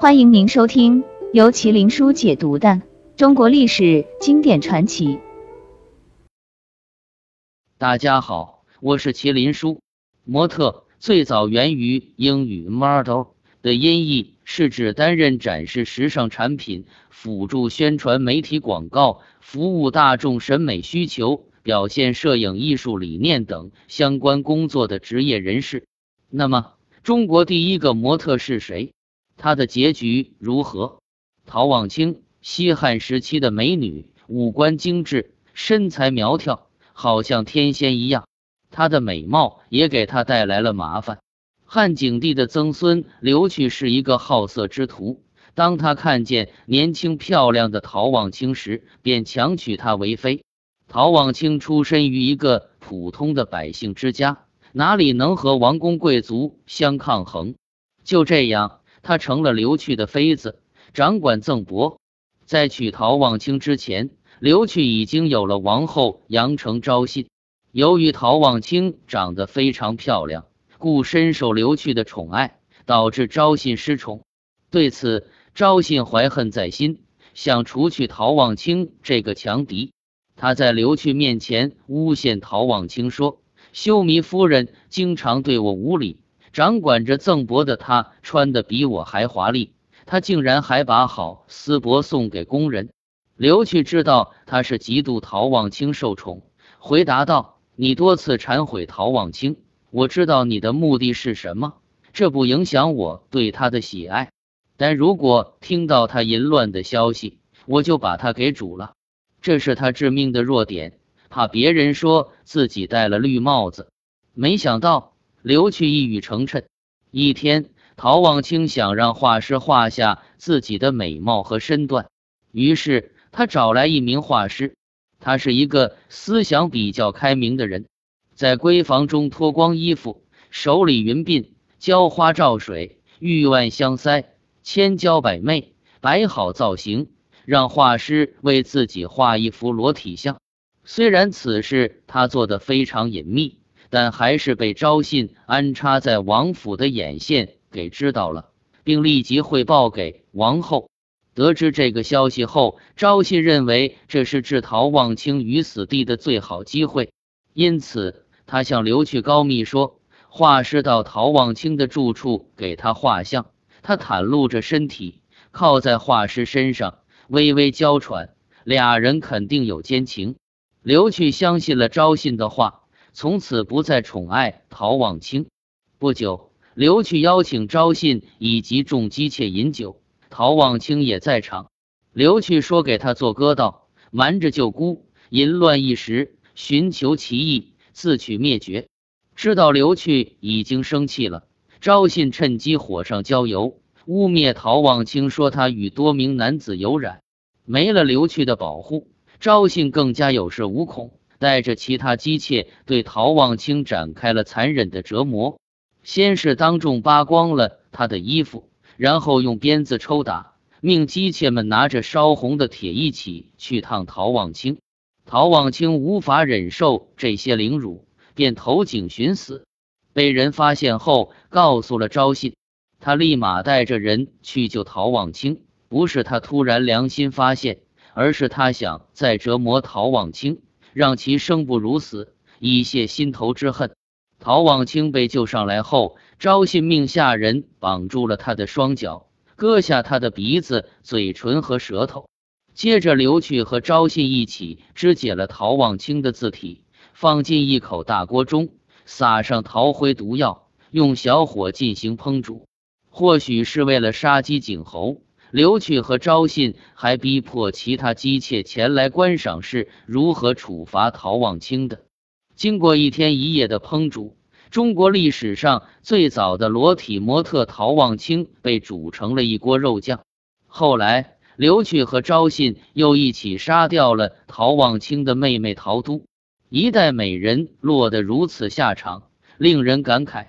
欢迎您收听由麒麟书解读的中国历史经典传奇。大家好，我是麒麟书。模特最早源于英语 model 的音译，是指担任展示时尚产品、辅助宣传媒体广告、服务大众审美需求、表现摄影艺术理念等相关工作的职业人士。那么，中国第一个模特是谁？她的结局如何？陶望清，西汉时期的美女，五官精致，身材苗条，好像天仙一样。她的美貌也给她带来了麻烦。汉景帝的曾孙刘去是一个好色之徒，当他看见年轻漂亮的陶望清时，便强娶她为妃。陶望清出身于一个普通的百姓之家，哪里能和王公贵族相抗衡？就这样。他成了刘去的妃子，掌管赠帛。在娶陶望清之前，刘去已经有了王后杨城昭信。由于陶望清长得非常漂亮，故深受刘去的宠爱，导致昭信失宠。对此，昭信怀恨在心，想除去陶望清这个强敌。他在刘去面前诬陷陶望清，说：“修弥夫人经常对我无礼。”掌管着赠帛的他穿的比我还华丽，他竟然还把好丝帛送给工人。刘去知道他是嫉妒陶望清受宠，回答道：“你多次忏悔陶望清，我知道你的目的是什么，这不影响我对他的喜爱。但如果听到他淫乱的消息，我就把他给煮了。这是他致命的弱点，怕别人说自己戴了绿帽子。没想到。”刘去一语成谶。一天，陶望清想让画师画下自己的美貌和身段，于是他找来一名画师。他是一个思想比较开明的人，在闺房中脱光衣服，手里云鬓，浇花照水，玉腕香腮，千娇百媚，摆好造型，让画师为自己画一幅裸体像。虽然此事他做的非常隐秘。但还是被昭信安插在王府的眼线给知道了，并立即汇报给王后。得知这个消息后，昭信认为这是置陶望清于死地的最好机会，因此他向刘去高密说：“画师到陶望清的住处给他画像，他袒露着身体靠在画师身上，微微娇喘，俩人肯定有奸情。”刘去相信了昭信的话。从此不再宠爱陶望清。不久，刘去邀请昭信以及众姬妾饮酒，陶望清也在场。刘去说给他做歌道：瞒着舅姑，淫乱一时，寻求其意，自取灭绝。知道刘去已经生气了，昭信趁机火上浇油，污蔑陶望清，说他与多名男子有染。没了刘去的保护，昭信更加有恃无恐。带着其他姬妾对陶望清展开了残忍的折磨，先是当众扒光了他的衣服，然后用鞭子抽打，命姬妾们拿着烧红的铁一起去烫陶望清。陶望清无法忍受这些凌辱，便投井寻死。被人发现后，告诉了昭信，他立马带着人去救陶望清。不是他突然良心发现，而是他想再折磨陶望清。让其生不如死，以泄心头之恨。陶望清被救上来后，昭信命下人绑住了他的双脚，割下他的鼻子、嘴唇和舌头。接着，刘去和昭信一起肢解了陶望清的字体，放进一口大锅中，撒上陶灰毒药，用小火进行烹煮。或许是为了杀鸡儆猴。刘去和昭信还逼迫其他姬妾前来观赏是如何处罚陶望清的。经过一天一夜的烹煮，中国历史上最早的裸体模特陶望清被煮成了一锅肉酱。后来，刘去和昭信又一起杀掉了陶望清的妹妹陶都，一代美人落得如此下场，令人感慨。